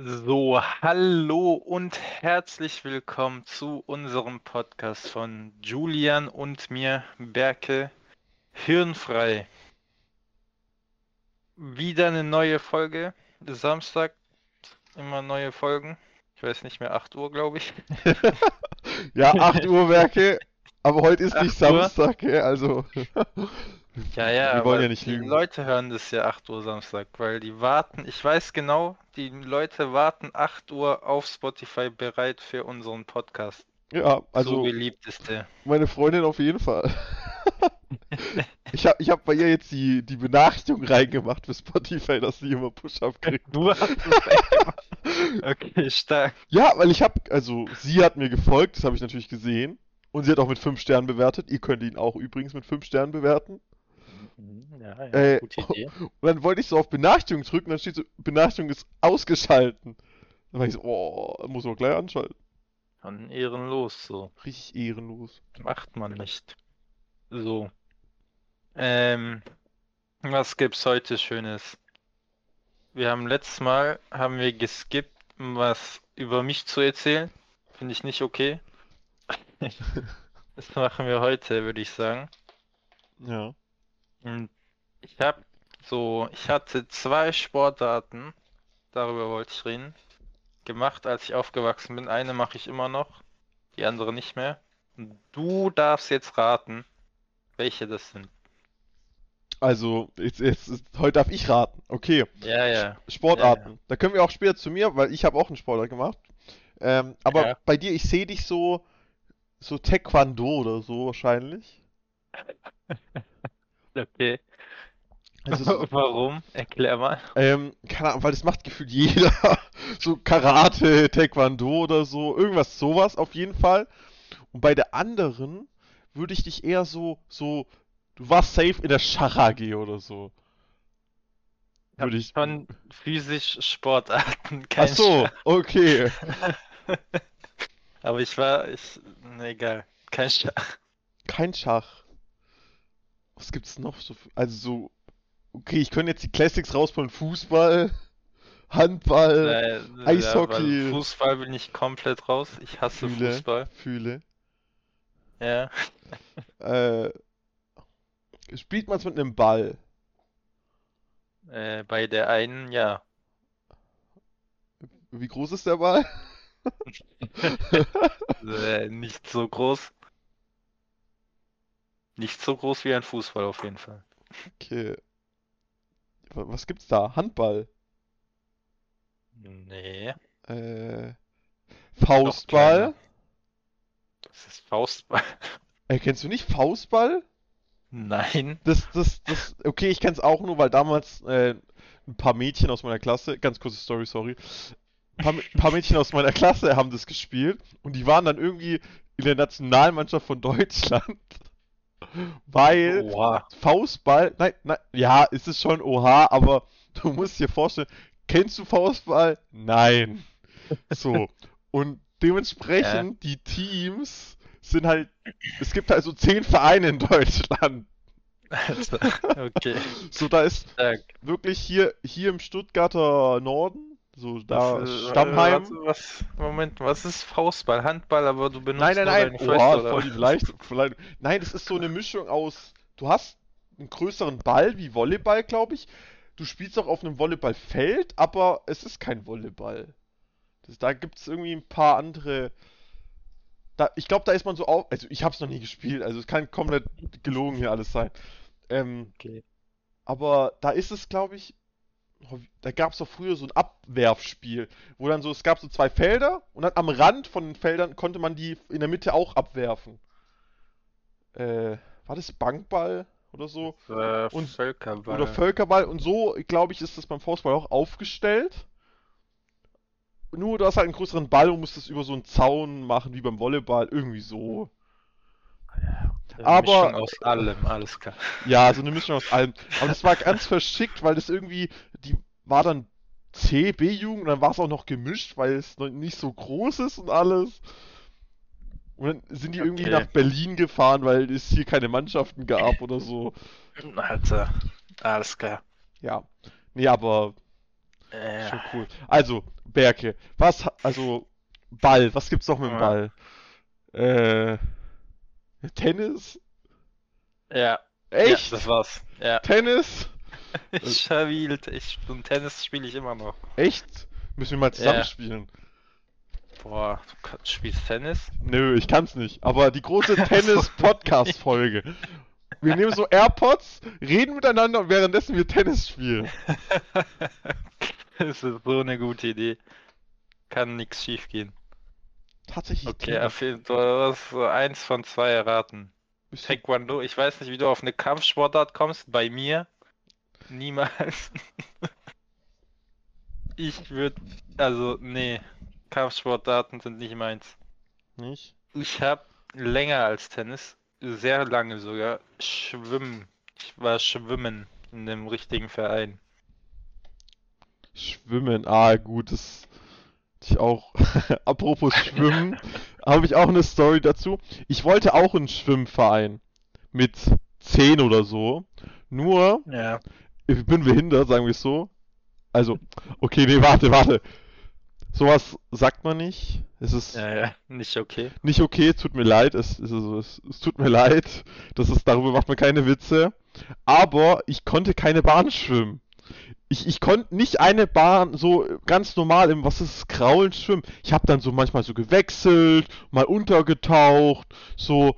So, hallo und herzlich willkommen zu unserem Podcast von Julian und mir, Berke, Hirnfrei. Wieder eine neue Folge, Samstag, immer neue Folgen. Ich weiß nicht mehr, 8 Uhr, glaube ich. Ja, 8 Uhr Werke, aber heute ist nicht 8 Uhr? Samstag, also. Ja, ja, Wir aber wollen ja nicht die lügen. Leute hören das ja 8 Uhr Samstag, weil die warten, ich weiß genau, die Leute warten 8 Uhr auf Spotify bereit für unseren Podcast. Ja, so also beliebt ist der. meine Freundin auf jeden Fall. Ich habe ich hab bei ihr jetzt die, die Benachrichtigung reingemacht für Spotify, dass sie immer Push-Up kriegt. Du hast es. Okay, stark. Ja, weil ich habe, also sie hat mir gefolgt, das habe ich natürlich gesehen. Und sie hat auch mit 5 Sternen bewertet. Ihr könnt ihn auch übrigens mit 5 Sternen bewerten. Ja, ja, Äh, gute Idee. Und dann wollte ich so auf Benachrichtigung drücken, dann steht so, Benachrichtigung ist ausgeschalten. Dann war ich so, oh, muss man gleich anschalten. Dann ehrenlos, so. Richtig ehrenlos. Macht man nicht. So. Ähm, was gibt's heute Schönes? Wir haben letztes Mal, haben wir geskippt, was über mich zu erzählen. Finde ich nicht okay. Das machen wir heute, würde ich sagen. Ja. Und ich habe so, ich hatte zwei Sportarten, darüber wollte ich reden, gemacht, als ich aufgewachsen bin. Eine mache ich immer noch, die andere nicht mehr. Und du darfst jetzt raten, welche das sind. Also, jetzt, jetzt, ist- heute darf ich raten. Okay, Ja, ja. Sportarten. Da können wir auch später zu mir, weil ich habe auch einen Sportart gemacht. Ähm, aber Ja. bei dir, ich sehe dich so, so Taekwondo oder so wahrscheinlich. Okay. Also, so, Warum? Erklär mal. ähm, keine Ahnung, weil das macht gefühlt jeder. So Karate, Taekwondo oder so. Irgendwas sowas auf jeden Fall. Und bei der anderen würde ich dich eher so, so, du warst safe in der Schach-AG oder so. Würde ich. schon physisch Sportarten, Ach kein so, Schach. okay. Aber ich war, ich, ne, egal, kein Schach. Kein Schach. Was gibt's noch so? Also so. Okay, ich könnte jetzt die Classics rausholen. Fußball, Handball, Äh, Eishockey. Ja, Fußball bin ich komplett raus. Ich hasse Fühle. Fußball. Fühle. Ja. Äh, spielt man es mit einem Ball? Äh, bei der einen, ja. Wie groß ist der Ball? Äh, nicht so groß. Nicht so groß wie ein Fußball auf jeden Fall. Okay. Wa- Was gibt's da? Handball. Nee, Äh, Faustball. Das ist Faustball. Äh, kennst du nicht Faustball? Nein. Das, das, das, okay, ich kenn's auch nur, weil damals äh, ein paar Mädchen aus meiner Klasse, ganz kurze Story, sorry, ein paar, ein paar Mädchen aus meiner Klasse haben das gespielt und die waren dann irgendwie in der Nationalmannschaft von Deutschland, weil Oha. Faustball, nein, nein, ja, ist es schon oha, aber du musst dir vorstellen, kennst du Faustball? Nein. So, und dementsprechend die Teams sind halt, es gibt halt so zehn Vereine in Deutschland. Also, okay. So, da ist Stark. wirklich hier, hier im Stuttgarter Norden, so da Was, äh, Stammheim. warte, was, Moment, was ist Faustball? Handball, aber du benutzt Nein, nein, nur nein, deine Fäuste, oha, oder voll die Beleidigung. Vielleicht- Nein, das ist so eine Mischung aus, du hast einen größeren Ball wie Volleyball, glaube ich. Du spielst auch auf einem Volleyballfeld, aber es ist kein Volleyball. Das, da gibt es irgendwie ein paar andere. Da, ich glaube, da ist man so auf. Also, ich habe es noch nie gespielt, also es kann komplett gelogen hier alles sein. Ähm, Okay. Aber da ist es, glaube ich, da gab es doch früher so ein Abwerfspiel, wo dann so, es gab so zwei Felder und dann am Rand von den Feldern konnte man die in der Mitte auch abwerfen. Äh, war das Bankball oder so? Äh, Und- Völkerball. Oder Völkerball und so, glaube ich, ist das beim Faustball auch aufgestellt. Nur du hast halt einen größeren Ball und musst das über so einen Zaun machen wie beim Volleyball, irgendwie so. Aber- Mischung aus allem, alles klar. Ja, so eine Mischung aus allem. Aber das war ganz verschickt, weil das irgendwie, die war dann C, B-Jugend und dann war es auch noch gemischt, weil es noch nicht so groß ist und alles. Und dann sind die irgendwie Okay. nach Berlin gefahren, weil es hier keine Mannschaften gab oder so. Alter, alles klar. Ja. Nee, aber Äh, Schon cool. Also, Berke, was, also, Ball, was gibt's noch mit dem. Ball? Äh, Tennis? ja, Echt? ja, das war's. Ja, Tennis? ich spiele, ich, und Tennis spiele ich immer noch. Echt? Müssen wir mal zusammen spielen? Boah, du kann- spielst Tennis? Nö, ich kann's nicht. Aber die große Tennis-Podcast-Folge. Wir nehmen so AirPods, reden miteinander und währenddessen wir Tennis spielen. das ist so eine gute Idee. Kann nichts schief gehen. Tatsächlich Okay, jeden- du hast eins von zwei erraten. Taekwondo, ich weiß nicht, wie du auf eine Kampfsportart kommst. Bei mir niemals. Ich würde, also nee, Kampfsportarten sind nicht meins. Nicht? Ich habe länger als Tennis, sehr lange sogar, Schwimmen. Ich war schwimmen in dem richtigen Verein. Schwimmen, ah gut, das ich auch. Apropos Schwimmen, habe ich auch eine Story dazu. Ich wollte auch einen Schwimmverein mit 10 oder so. Nur, Ja. ich bin behindert, sagen wir es so. Also, okay, nee, warte, warte. Sowas sagt man nicht. Es ist Ja, ja, nicht okay. nicht okay, es tut mir leid, es, es, es, es tut mir leid. Das ist, darüber macht man keine Witze. Aber ich konnte keine Bahn schwimmen. Ich, ich konnte nicht eine Bahn so ganz normal im, was ist Kraulen schwimmen. Ich habe dann so manchmal so gewechselt, mal untergetaucht, so,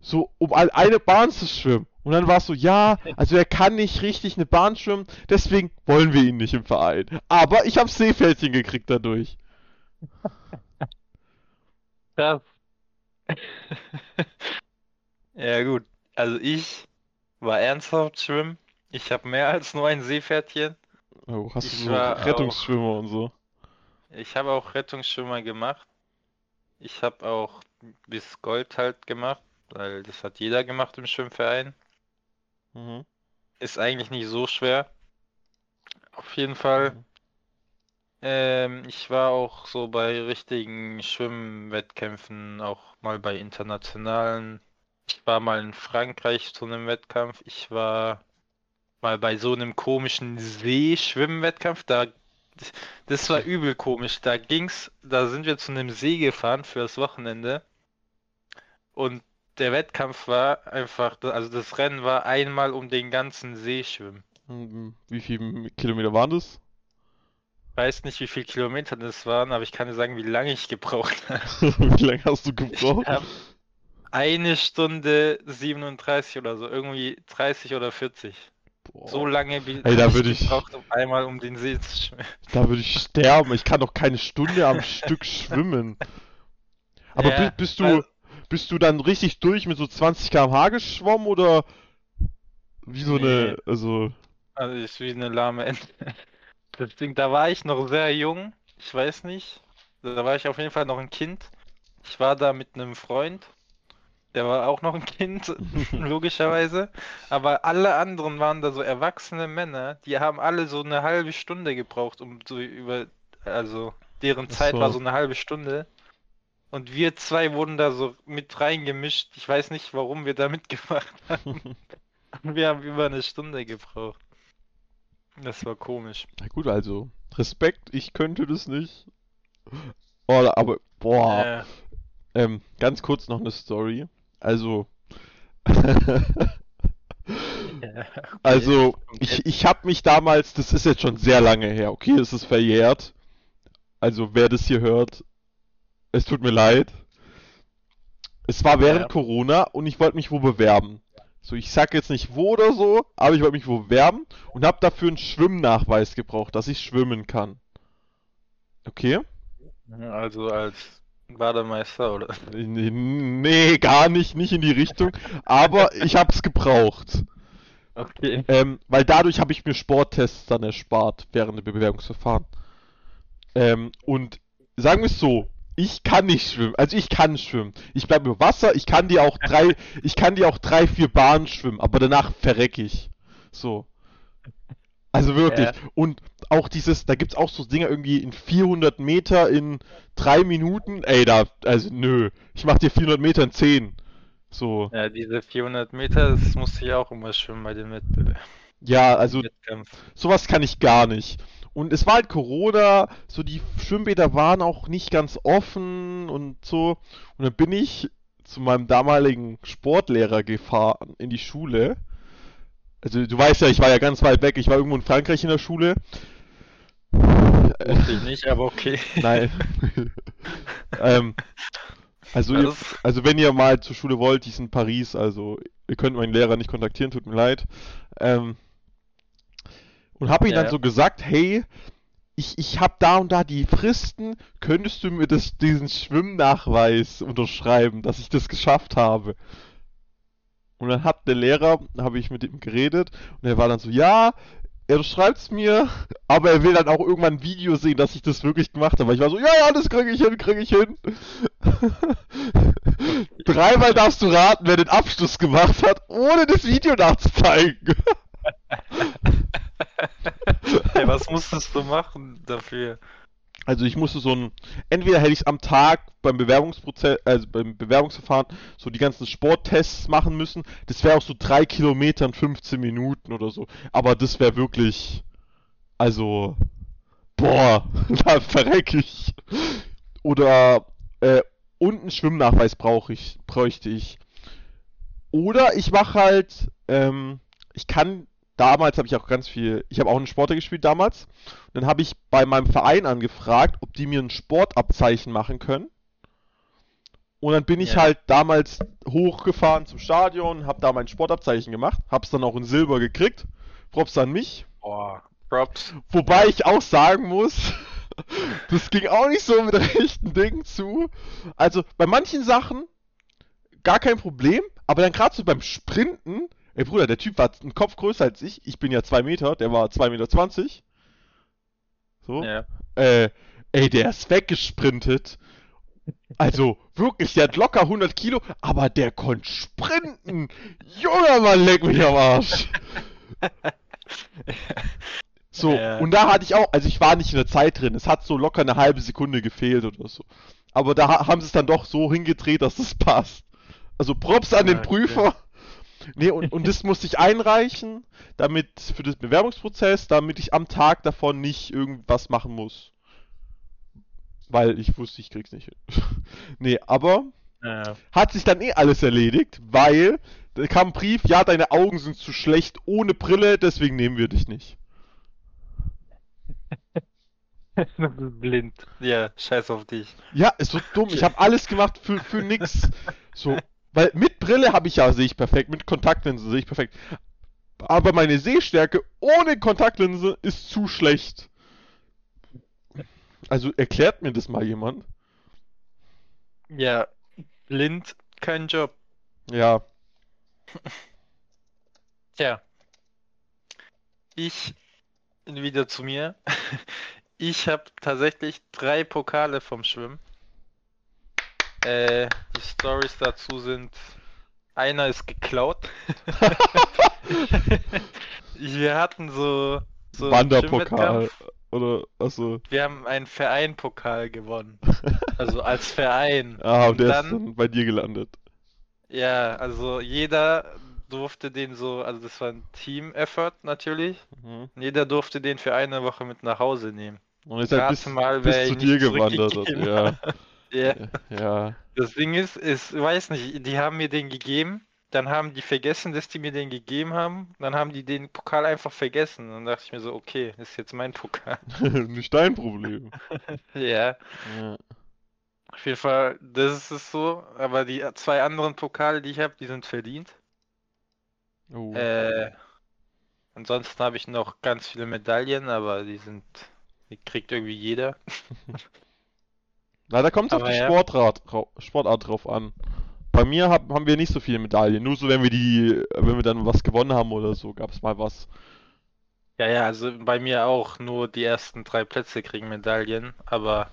so, um eine Bahn zu schwimmen. Und dann war es so, ja, also er kann nicht richtig eine Bahn schwimmen, deswegen wollen wir ihn nicht im Verein. Aber ich habe Seepferdchen gekriegt dadurch. Krass. Ja gut, also ich war ernsthaft schwimmen. Ich habe mehr als nur ein Seepferdchen. Oh, hast Ich du so Rettungsschwimmer und so? Ich habe auch Rettungsschwimmer gemacht. Ich habe auch bis Gold halt gemacht, weil das hat jeder gemacht im Schwimmverein. Mhm. Ist eigentlich nicht so schwer. Auf jeden Fall. Mhm. Ähm, ich war auch so bei richtigen Schwimmwettkämpfen, auch mal bei internationalen. Ich war mal in Frankreich zu einem Wettkampf. Ich war mal bei so einem komischen Seeschwimmwettkampf. Da, das war übel komisch. Da ging's, da sind wir zu einem See gefahren fürs Wochenende. Und der Wettkampf war einfach, also das Rennen war einmal um den ganzen See schwimmen. Mhm. Wie viele Kilometer waren das? weiß nicht, wie viele Kilometer das waren, aber ich kann dir sagen, wie lange ich gebraucht habe. Wie lange hast du gebraucht? eine Stunde 37 oder so, irgendwie 30 oder 40. Boah, So lange wie Ey, da würde ich- gebraucht, um einmal um den See zu schwimmen. da würde ich sterben. Ich kann doch keine Stunde am Stück schwimmen. Aber Ja, bi- bist du, bist du dann richtig durch mit so 20 km/h geschwommen oder wie so eine, Nee. also, Also ist wie eine lahme Ente. Das Ding, da war ich noch sehr jung, ich weiß nicht. Da war ich auf jeden Fall noch ein Kind. Ich war da mit einem Freund, der war auch noch ein Kind, logischerweise. Aber alle anderen waren da so erwachsene Männer, die haben alle so eine halbe Stunde gebraucht, um so über, also deren Zeit war so. eine halbe Stunde. Und wir zwei wurden da so mit reingemischt. Ich weiß nicht, warum wir da mitgemacht haben. Wir haben über eine Stunde gebraucht. Das war komisch. na gut, also, Respekt, ich könnte das nicht. Oh, aber, boah, Äh, ähm, ganz kurz noch eine Story. Also, Also, ich, ich habe mich damals, das ist jetzt schon sehr lange her, okay, es ist verjährt. Also, wer das hier hört, es tut mir leid. Es war während Ja. Corona und ich wollte mich wo bewerben. So, ich sag jetzt nicht wo oder so, aber ich wollte mich wo bewerben und habe dafür einen Schwimmnachweis gebraucht, dass ich schwimmen kann. Okay? Also als Bademeister oder? Nee, nee, gar nicht, nicht in die Richtung, aber ich hab's gebraucht. Okay. Ähm, weil dadurch habe ich mir Sporttests dann erspart während dem Bewerbungsverfahren. Ähm, und sagen wir es so, ich kann nicht schwimmen. Also ich kann schwimmen. Ich bleibe über Wasser, ich kann die auch drei, ich kann die auch drei, vier Bahnen schwimmen, aber danach verreck ich. So. Also wirklich. Ja. Und auch dieses, da gibt's auch so Dinger irgendwie in 400 Meter in drei Minuten. Ey, da, also nö. Ich mach dir 400 Meter in 10. So. Ja, diese 400 Meter, das musste ich auch immer schwimmen bei dem Wettbewerb. Ja, also Wettkampf. Sowas kann ich gar nicht. Und es war halt Corona, so die Schwimmbäder waren auch nicht ganz offen und so. Und dann bin ich zu meinem damaligen Sportlehrer gefahren in die Schule. Also du weißt ja, ich war ja ganz weit weg, ich war irgendwo in Frankreich in der Schule. Wusste ich nicht, aber okay. Nein. ähm, also, ihr, also wenn ihr mal zur Schule wollt, die ist in Paris, also ihr könnt meinen Lehrer nicht kontaktieren, tut mir leid. Ähm, und habe ihm Ja, dann ja. so gesagt, hey, ich, ich habe da und da die Fristen, könntest du mir das, diesen Schwimmnachweis unterschreiben, dass ich das geschafft habe? Und dann hat der Lehrer, habe ich mit ihm geredet und er war dann so, ja, er schreibt's mir, aber er will dann auch irgendwann ein Video sehen, dass ich das wirklich gemacht habe. Ich war so, ja, ja, das kriege ich hin, kriege ich hin. Dreimal darfst du raten, wer den Abschluss gemacht hat, ohne das Video nachzuzeigen. Hey, was musstest du machen dafür? Also ich musste so ein, entweder hätte ich am Tag beim Bewerbungsprozess, also beim Bewerbungsverfahren so die ganzen Sporttests machen müssen. Das wäre auch so drei Kilometer in 15 Minuten oder so. Aber das wäre wirklich, also, boah, da verreck ich. Oder, äh, und einen Schwimmnachweis brauche ich, bräuchte ich. Oder ich mache halt, ähm, ich kann, damals habe ich auch ganz viel, ich habe auch einen Sportler gespielt damals. Und dann habe ich bei meinem Verein angefragt, ob die mir ein Sportabzeichen machen können. Und dann bin ich Ja. halt damals hochgefahren zum Stadion, habe da mein Sportabzeichen gemacht, hab's dann auch in Silber gekriegt. Props an mich. Boah, Props. Wobei ich auch sagen muss, das ging auch nicht so mit rechten Dingen zu. Also bei manchen Sachen gar kein Problem, aber dann gerade so beim Sprinten, ey Bruder, der Typ war einen Kopf größer als ich, ich bin ja 2 Meter, der war 2,20 Meter. So. Ja. Äh, ey, der ist weggesprintet. Also, wirklich, der hat locker 100 Kilo, aber der konnte sprinten. Junger Mann, leck mich am Arsch. So, Ja. und da hatte ich auch, also ich war nicht in der Zeit drin, es hat so locker eine halbe Sekunde gefehlt oder so. Aber da ha- haben sie es dann doch so hingedreht, dass es passt. Also Props an den. Prüfer. Nee, und, und das musste ich einreichen, damit, für das Bewerbungsprozess, damit ich am Tag davon nicht irgendwas machen muss. Weil ich wusste, ich krieg's nicht hin. nee, aber Ja. hat sich dann eh alles erledigt, weil da kam ein Brief, ja, deine Augen sind zu schlecht ohne Brille, deswegen nehmen wir dich nicht. Du bist blind. Ja, scheiß auf dich. Ja, ist so dumm. Ich habe alles gemacht für, für nix. So, weil mit Brille habe ich ja, sehe ich perfekt. Mit Kontaktlinse sehe ich perfekt. Aber meine Sehstärke ohne Kontaktlinse ist zu schlecht. Also erklärt mir das mal jemand. Ja, blind, kein Job. Ja. Tja. Ich wieder zu mir. Ich habe tatsächlich drei Pokale vom Schwimmen. Äh, die Stories dazu sind, einer ist geklaut. Wir hatten so, so Wanderpokal. Oder, achso. Wir haben einen Vereinpokal gewonnen. Also als Verein. Ah, und der ist dann- dann bei dir gelandet. Ja, also jeder durfte den so, also das war ein Team-Effort natürlich. Mhm. Jeder durfte den für eine Woche mit nach Hause nehmen. Und ist halt Rate bis, mal, bis zu dir gewandert Ja. Ja. Ja. Das Ding ist, ist, weiß nicht, die haben mir den gegeben, dann haben die vergessen, dass die mir den gegeben haben, dann haben die den Pokal einfach vergessen. Dann dachte ich mir so, okay, ist jetzt mein Pokal. Nicht dein Problem. Ja, Ja. auf jeden Fall, das ist es so. Aber die zwei anderen Pokale, die ich habe, die sind verdient. Oh. Äh, ansonsten habe ich noch ganz viele Medaillen, aber die sind, die kriegt irgendwie jeder. Na, da kommt es auf die ja. Sportart, Sportart drauf an. Bei mir hab, haben wir nicht so viele Medaillen. Nur so, wenn wir die, wenn wir dann was gewonnen haben oder so, gab es mal was. Ja, ja, also bei mir auch nur die ersten drei Plätze kriegen Medaillen, aber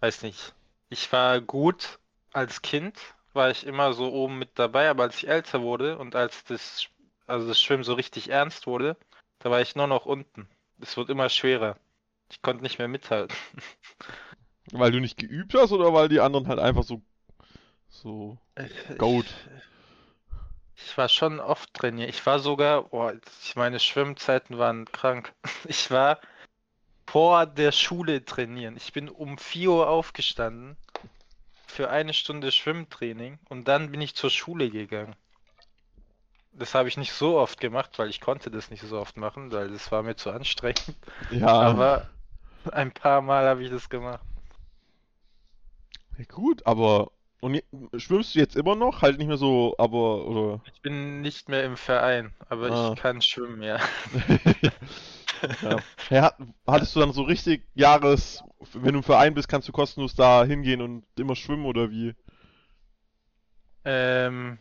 weiß nicht. Ich war gut als Kind, war ich immer so oben mit dabei, aber als ich älter wurde und als das, also das Schwimmen so richtig ernst wurde, da war ich nur noch unten. Es wird immer schwerer. Ich konnte nicht mehr mithalten. Weil du nicht geübt hast oder weil die anderen halt einfach so, so. Goat. Ich, war schon oft trainiert. Ich war sogar, boah, ich meine Schwimmzeiten waren krank. Ich war vor der Schule trainieren. Ich bin um 4 Uhr aufgestanden für eine Stunde Schwimmtraining und dann bin ich zur Schule gegangen. Das habe ich nicht so oft gemacht, weil ich konnte das nicht so oft machen, weil das war mir zu anstrengend. Ja, Aber ein paar Mal habe ich das gemacht. Ja, gut, aber. Und schwimmst du jetzt immer noch? Halt nicht mehr so, aber, oder? Ich bin nicht mehr im Verein, aber Ah. ich kann schwimmen, ja. ja. Hey, hat, hattest du dann so richtig Jahres, wenn du im Verein bist, kannst du kostenlos da hingehen und immer schwimmen oder wie? Ähm,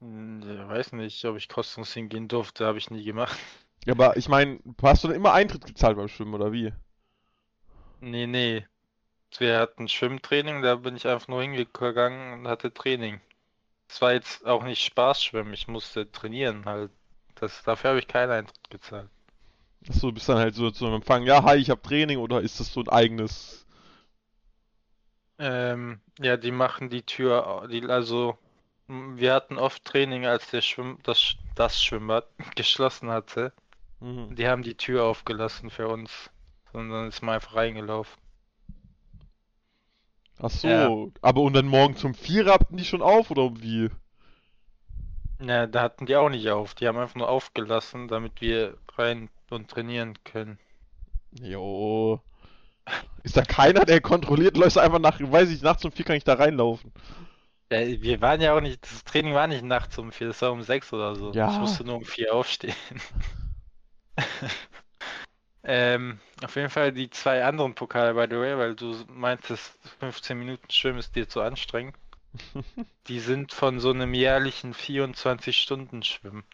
hm, ja, weiß nicht, ob ich kostenlos hingehen durfte, habe ich nie gemacht. Ja, aber ich meine, hast du dann immer Eintritt gezahlt beim Schwimmen oder wie? Nee, nee. Wir hatten Schwimmtraining, da bin ich einfach nur hingegangen und hatte Training. Es war jetzt auch nicht Spaß schwimmen, ich musste trainieren halt. Das, dafür habe ich keinen Eintritt gezahlt. Achso, du bist dann halt so zum Empfang, ja, hi, ich habe Training oder ist das so ein eigenes? Ähm, ja, die machen die Tür, die, also wir hatten oft Training, als der Schwimm, das, das Schwimmbad geschlossen hatte. Mhm. Die haben die Tür aufgelassen für uns. Und dann ist man einfach reingelaufen. Ach so, Ja. aber und dann morgen zum Vierer hatten die schon auf oder wie? Ja, da hatten die auch nicht auf. Die haben einfach nur aufgelassen, damit wir rein und trainieren können. Jo. Ist da keiner, der kontrolliert? Läufst du einfach nach, weiß ich, nachts um vier kann ich da reinlaufen. Ja, wir waren ja auch nicht, das Training war nicht nachts um vier, das war um sechs oder so. Ja. Ich musste nur um vier aufstehen. Ähm, auf jeden Fall die zwei anderen Pokale, by the way, weil du meintest, 15 Minuten Schwimmen ist dir zu anstrengend. Die sind von so einem jährlichen 24-Stunden-Schwimmen.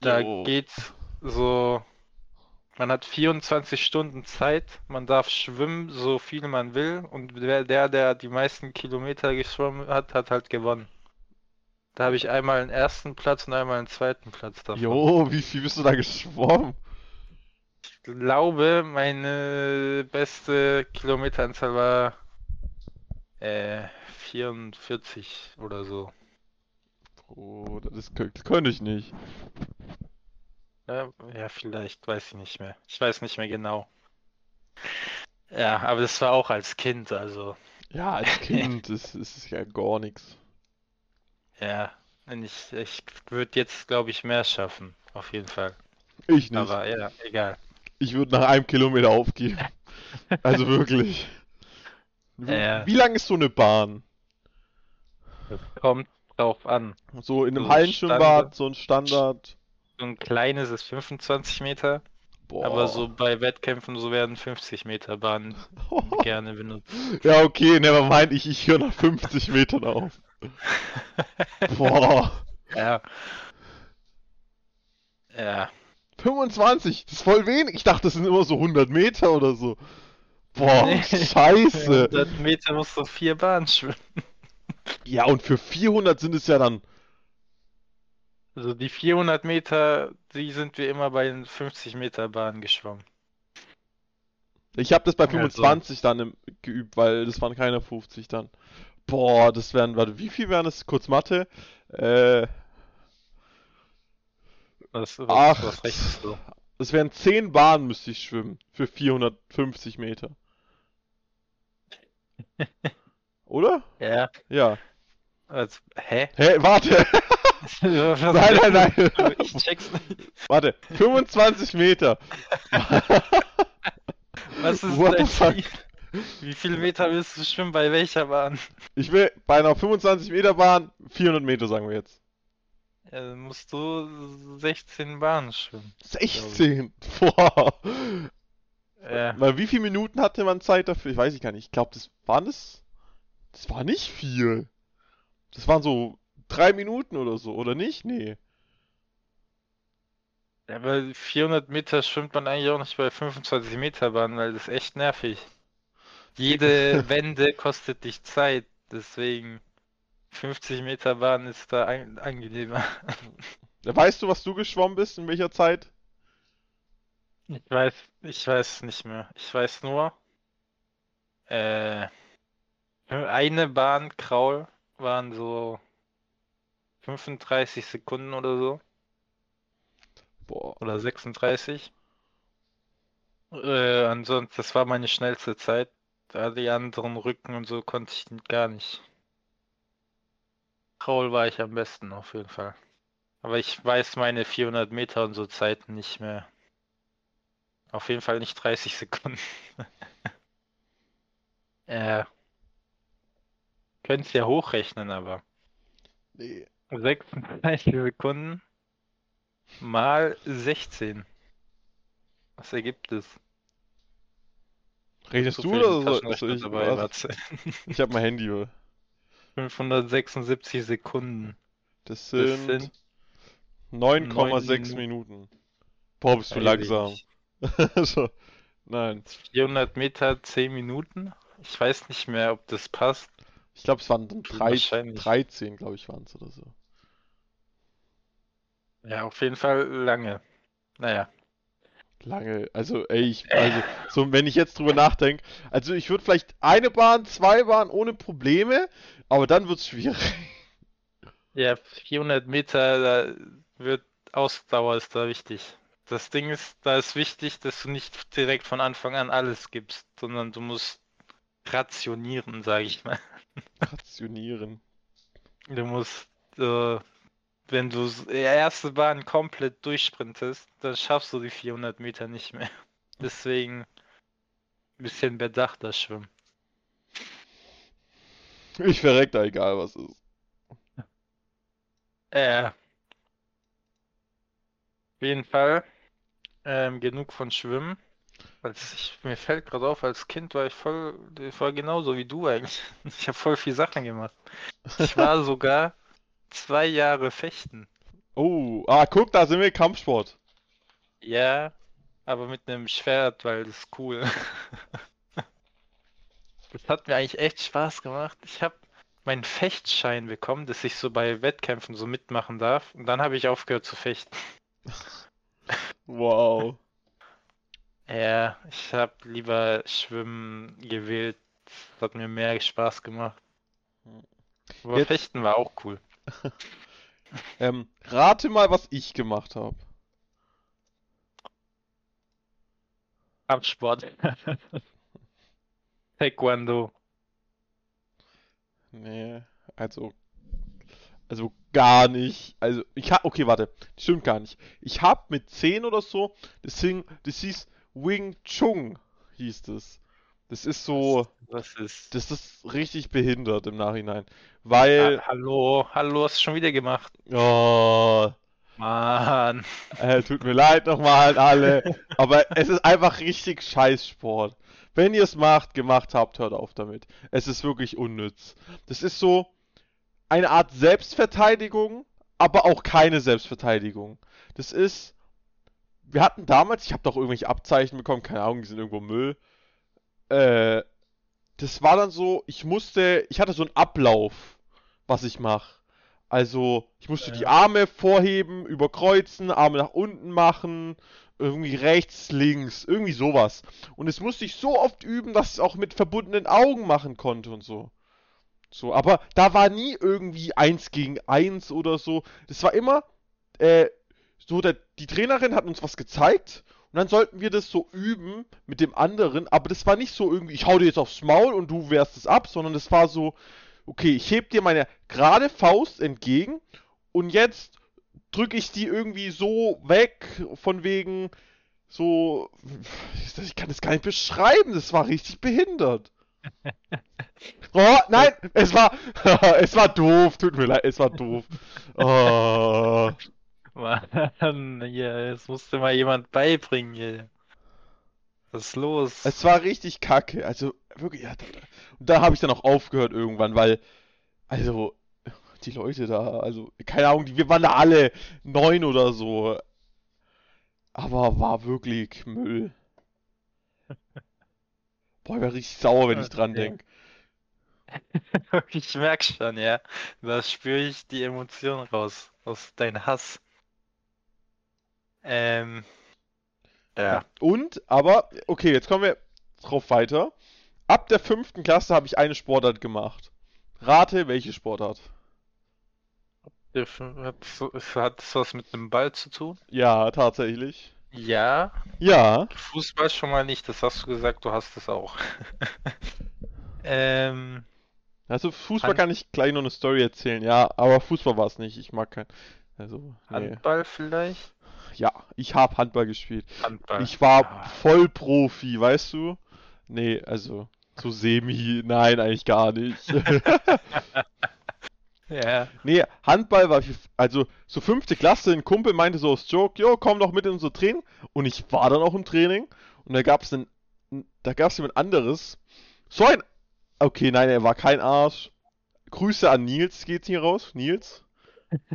Da Jo. geht's so, man hat 24 Stunden Zeit, man darf schwimmen, so viel man will, und wer der, der die meisten Kilometer geschwommen hat, hat halt gewonnen. Da habe ich einmal einen ersten Platz und einmal einen zweiten Platz davon. Jo, wie viel bist du da geschwommen? Glaube, meine beste Kilometeranzahl war äh, 44 oder so. Oh, das, kö- das könnte ich nicht. Ja, ja, vielleicht, weiß ich nicht mehr. Ich weiß nicht mehr genau. Ja, aber das war auch als Kind, also Ja, als Kind ist ist ja gar nichts. ja, wenn ich, ich würde jetzt, glaube ich, mehr schaffen, auf jeden Fall. Ich nicht. Aber ja, egal. Ich würde nach einem Kilometer aufgeben. Also wirklich. Wie, Ja. wie lang ist so eine Bahn? Das kommt drauf an. So in einem So Hallenschwimmbad, Standard. so ein Standard. So ein kleines ist 25 Meter, Boah. aber so bei Wettkämpfen so werden 50 Meter Bahnen gerne benutzt. Ja, okay, never mind, ich, ich höre nach 50 Metern auf. Boah. Ja. Ja. 25, das ist voll wenig. Ich dachte, das sind immer so 100 Meter oder so. Boah, Nee. scheiße. 100 Meter musst du vier Bahnen schwimmen. Ja, und für 400 sind es ja dann. Also die 400 Meter, die sind wir immer bei den 50 Meter Bahnen geschwommen. Ich habe das bei Also. 25 dann im, geübt, weil das waren keine 50 dann. Boah, das wären, warte, wie viel wären das? Kurz Mathe. Äh, Was, was, Acht. was rechnest du? das wären 10 Bahnen müsste ich schwimmen. Für 450 Meter. Oder? Ja. Ja. Also, hä? Hä, warte. Nein, nein, nein. Ich check's nicht. Warte, 25 Meter. Was ist What dein? Wie viele Meter willst du schwimmen bei welcher Bahn? Ich will bei einer 25 Meter Bahn 400 Meter, sagen wir jetzt. Dann musst du 16 Bahnen schwimmen. 16. Boah. Ja. Weil wie viele Minuten hatte man Zeit dafür? Ich weiß ich gar nicht. Ich glaube, das waren es. Das war nicht viel. Das waren so drei Minuten oder so, oder nicht? Nee. Ja, aber 400 Meter schwimmt man eigentlich auch nicht bei 25 Meter Bahn, weil das ist echt nervig. Jede Wende kostet dich Zeit, deswegen 50 Meter Bahn ist da an angenehmer. Weißt du, was du geschwommen bist? In welcher Zeit? Ich weiß, ich weiß nicht mehr. Ich weiß nur, äh, eine Bahn Kraul waren so 35 Sekunden oder so, Boah. oder 36. Äh, ansonsten, das war meine schnellste Zeit. Da die anderen Rücken und so konnte ich gar nicht. Kraul war ich am besten auf jeden Fall. Aber ich weiß meine 400 Meter und so Zeiten nicht mehr. Auf jeden Fall nicht 30 Sekunden. äh. Könnt's ja hochrechnen, aber. Nee. 36 Sekunden mal 16. Was ergibt es? Redest So du oder so? Soll ich, warte. ich hab mein Handy. oder? 576 Sekunden. Das sind, sind 9,6 neun- Minuten. Boah, bist du langsam. so. Nein. 400 Meter, 10 Minuten. Ich weiß nicht mehr, ob das passt. Ich glaube, es waren dann drei, Wahrscheinlich. 13, glaube ich, waren es oder so. Ja, auf jeden Fall lange. Naja, Lange, also ey, ich, also, so, wenn ich jetzt drüber nachdenke, also ich würde vielleicht eine Bahn, zwei Bahnen ohne Probleme, aber dann wird's schwierig. ja, 400 Meter, da wird Ausdauer ist da wichtig. Das Ding ist, da ist wichtig, dass du nicht direkt von Anfang an alles gibst, sondern du musst rationieren, sage ich mal. Rationieren. Du musst, äh, wenn du die erste Bahn komplett durchsprintest, dann schaffst du die 400 Meter nicht mehr. Deswegen ein bisschen bedachter schwimmen. Ich verreck da egal was ist. Äh, auf jeden Fall ähm, genug von Schwimmen. Als ich, mir fällt gerade auf, als Kind war ich voll, war genauso wie du eigentlich. Ich habe voll viel Sachen gemacht. Ich war sogar zwei Jahre fechten. Oh, ah, guck, da sind wir Kampfsport. Ja, aber mit einem Schwert, weil das ist cool. Das hat mir eigentlich echt Spaß gemacht. Ich habe meinen Fechtschein bekommen, dass ich so bei Wettkämpfen so mitmachen darf. Und dann habe ich aufgehört zu fechten. Wow. Ja, ich habe lieber Schwimmen gewählt. Das hat mir mehr Spaß gemacht. Aber Jetzt- Fechten war auch cool. Ähm, rate mal, was ich gemacht habe. Kampfsport. Taekwondo. Nee, also, also gar nicht. Also, ich hab, okay, warte, stimmt gar nicht. Ich hab mit 10 oder so, das, hing, das hieß Wing Chun, hieß das. Das ist so, Was ist? das ist richtig behindert im Nachhinein. Weil, Ha hallo, hallo, hast du schon wieder gemacht. oh, Mann. äh, tut mir leid nochmal an alle, aber es ist einfach richtig Scheißsport. Wenn ihr es macht, gemacht habt, hört auf damit. Es ist wirklich unnütz. Das ist so eine Art Selbstverteidigung, aber auch keine Selbstverteidigung. Das ist, wir hatten damals, ich habe doch irgendwelche Abzeichen bekommen, keine Ahnung, die sind irgendwo Müll. Äh, das war dann so, ich musste, ich hatte so einen Ablauf, was ich mache. Also, ich musste Ja. die Arme vorheben, überkreuzen, Arme nach unten machen, irgendwie rechts, links, irgendwie sowas. Und das musste ich so oft üben, dass ich es auch mit verbundenen Augen machen konnte und so. So, aber da war nie irgendwie eins gegen eins oder so. Das war immer, äh, so, der, die Trainerin hat uns was gezeigt und dann sollten wir das so üben mit dem anderen, aber das war nicht so irgendwie, ich hau dir jetzt aufs Maul und du wehrst es ab, sondern das war so, okay, ich heb dir meine gerade Faust entgegen und jetzt drücke ich die irgendwie so weg, von wegen so, ich kann das gar nicht beschreiben, das war richtig behindert. Oh, nein, es war, es war doof, tut mir leid, es war doof. Oh. Mann, ja, das musste mal jemand beibringen hier. Was ist los? Es war richtig kacke, also wirklich, ja, da, und da habe ich dann auch aufgehört irgendwann, weil, also, die Leute da, also, keine Ahnung, wir waren da alle neun oder so, aber war wirklich Müll. Boah, ich wäre richtig sauer, wenn ich dran denke. Ich merk schon, ja. Da spüre ich die Emotion raus. Aus deinem Hass. Ähm. Ja. Und, aber, okay, jetzt kommen wir drauf weiter. Ab der fünften Klasse habe ich eine Sportart gemacht. Rate, welche Sportart? Hat das was mit einem Ball zu tun? Ja, tatsächlich. Ja, Ja. Fußball schon mal nicht, das hast du gesagt, du hast es auch. Ähm, Also Fußball Hand- kann ich gleich noch eine Story erzählen, ja, aber Fußball war es nicht. Ich mag kein. Also, nee. Handball vielleicht? Ja, ich habe Handball gespielt. Handball. Ich war Ja. Vollprofi, weißt du? Nee, also so semi, nein, eigentlich gar nicht. Ja. Nee, Handball war, also so fünfte Klasse, ein Kumpel meinte so aus Joke, jo, komm doch mit in unser Training. Und ich war dann auch im Training und da gab's ein, da gab's jemand anderes. So ein, okay, nein, er war kein Arsch. Grüße an Nils, geht's hier raus? Nils?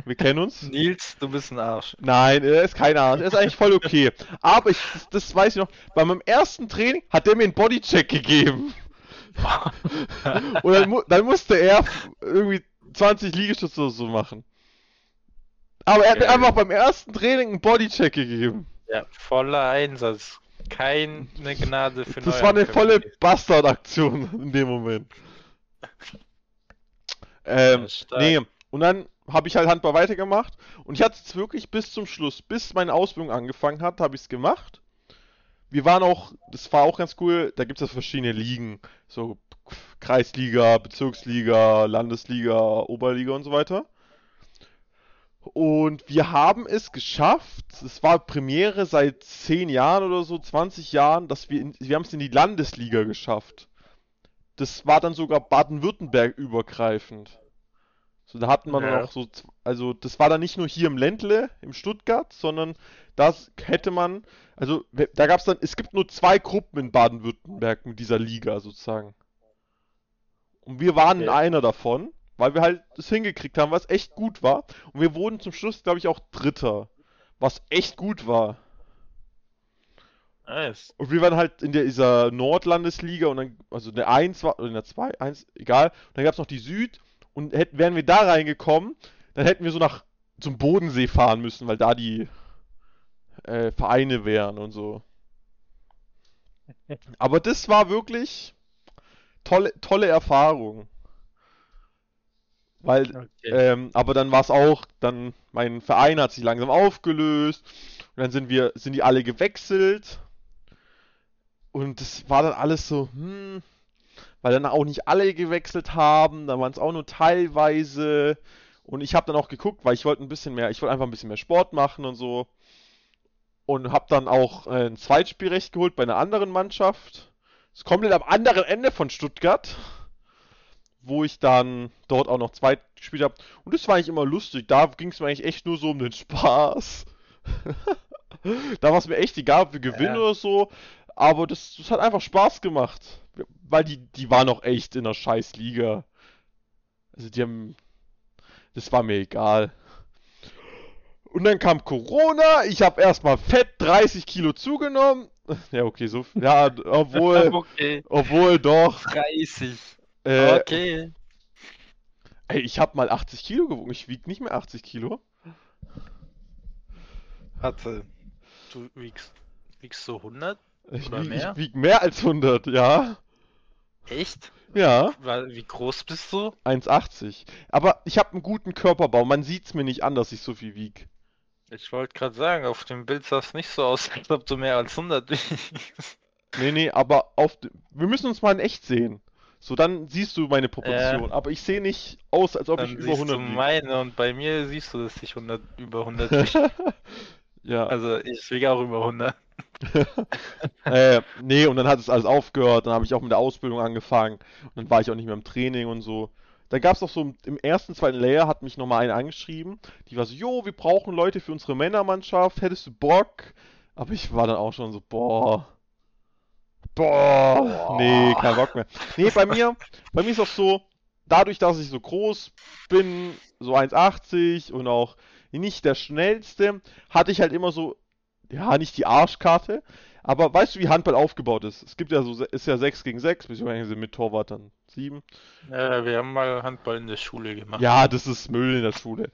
Wir kennen uns? Nils, du bist ein Arsch. Nein, er ist kein Arsch, er ist eigentlich voll okay. Aber ich, das, das weiß ich noch, bei meinem ersten Training hat er mir einen Bodycheck gegeben. Und dann, dann musste er irgendwie 20 Liegestütze oder so machen. Aber er hat mir einfach beim ersten Training einen Bodycheck gegeben. Ja, voller Einsatz. Keine Gnade für Das war eine volle. Bastardaktion in dem Moment. Ähm, Ja, nee, und dann habe ich halt Handball weitergemacht und ich hatte es wirklich bis zum Schluss, bis meine Ausbildung angefangen hat, habe ich es gemacht. Wir waren auch, das war auch ganz cool, da gibt es verschiedene Ligen, so Kreisliga, Bezirksliga, Landesliga, Oberliga und so weiter. Und wir haben es geschafft, es war Premiere seit 10 Jahren oder so, 20 Jahren, dass wir, in, wir haben es in die Landesliga geschafft. Das war dann sogar Baden-Württemberg übergreifend. So, da hatten wir dann Ja. auch so, also das war dann nicht nur hier im Ländle, im Stuttgart, sondern das hätte man, also da gab es dann, es gibt nur zwei Gruppen in Baden-Württemberg mit dieser Liga sozusagen. Und wir waren in Okay. einer davon, weil wir halt das hingekriegt haben, was echt gut war. Und wir wurden zum Schluss, glaube ich, auch Dritter, was echt gut war. Nice. Und wir waren halt in der, dieser Nordlandesliga und dann, also in der 1 war, oder in der 2, 1, egal. Und dann gab es noch die Süd und hätten, wären wir da reingekommen, dann hätten wir so nach zum Bodensee fahren müssen, weil da die äh, Vereine wären und so. Aber das war wirklich tolle, tolle Erfahrung. Weil Okay. ähm, aber dann war es auch, dann, mein Verein hat sich langsam aufgelöst und dann sind wir, sind die alle gewechselt und das war dann alles so, hm, weil dann auch nicht alle gewechselt haben, dann waren es auch nur teilweise und ich habe dann auch geguckt, weil ich wollte ein bisschen mehr, ich wollte einfach ein bisschen mehr Sport machen und so und habe dann auch äh, ein Zweitspielrecht geholt bei einer anderen Mannschaft. Das ist komplett am anderen Ende von Stuttgart wo ich dann dort auch noch zweit gespielt habe. Und das war eigentlich immer lustig. Da ging es mir eigentlich echt nur so um den Spaß. da war es mir echt egal, ob wir gewinnen Ja. oder so. Aber das, das hat einfach Spaß gemacht. Weil die, die waren auch echt in der scheiß Liga. Also die haben. Das war mir egal. Und dann kam Corona. Ich habe erstmal fett 30 Kilo zugenommen. Ja, okay, so. Ja, obwohl. okay. obwohl doch. 30. Äh, Okay. Ey, ich hab mal 80 Kilo gewogen. Ich wieg nicht mehr 80 Kilo. Warte. Du wiegst, wiegst du 100? Ich Oder wieg, mehr? ich wieg mehr als 100, ja. Echt? Ja, Wie groß bist du? 1,80. Aber ich habe einen guten Körperbau. Man sieht's mir nicht an, dass ich so viel wieg. Ich wollte gerade sagen, auf dem Bild sah es nicht so aus, als ob du mehr als 100 wiegst. Nee, nee, aber auf. Wir müssen uns mal in echt sehen. So, dann siehst du meine Proportion. Aber ich sehe nicht aus, als ob ich Dann über siehst 100 du wieg. meine und bei mir siehst du, dass ich 100, über 100 wiege. Ja. Also ich wiege auch über 100. Äh, nee, und dann hat es alles aufgehört, dann habe ich auch mit der Ausbildung angefangen und dann war ich auch nicht mehr im Training und so. Dann gab es auch so im ersten, zweiten Layer hat mich nochmal eine angeschrieben, die war so, jo, wir brauchen Leute für unsere Männermannschaft, hättest du Bock? Aber ich war dann auch schon so, boah. Boah, Boah. nee, kein Bock mehr. Nee, bei mir, bei mir ist auch so, dadurch, dass ich so groß bin, so 1,80 und auch nicht der schnellste, hatte ich halt immer so, ja, nicht die Arschkarte, aber weißt du, wie Handball aufgebaut ist? Es gibt ja so, ist ja 6 gegen 6, beziehungsweise mit Torwart dann 7. Ja, wir haben mal Handball in der Schule gemacht. Ja, das ist Müll in der Schule.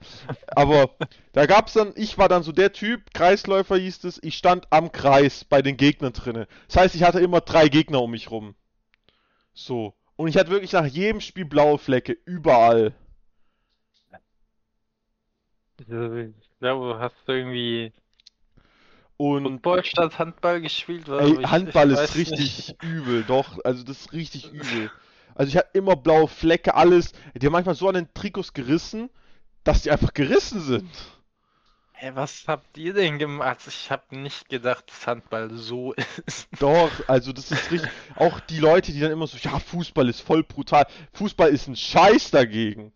Aber da gab's dann, ich war dann so der Typ, Kreisläufer hieß es, ich stand am Kreis bei den Gegnern drinne. Das heißt, ich hatte immer drei Gegner um mich rum. So. Und ich hatte wirklich nach jedem Spiel blaue Flecke, überall. Also, Ich glaube, du hast irgendwie Und Football statt Handball gespielt ey, ich- Handball ich ist richtig nicht. übel, doch. Also das ist richtig übel. Also ich hatte immer blaue Flecke, alles. Die haben manchmal so an den Trikots gerissen, dass die einfach gerissen sind. Hey, was habt ihr denn gemacht? Ich habe nicht gedacht, dass Handball so ist. Doch, also das ist richtig. Auch die Leute, die dann immer so, ja, Fußball ist voll brutal. Fußball ist ein Scheiß dagegen.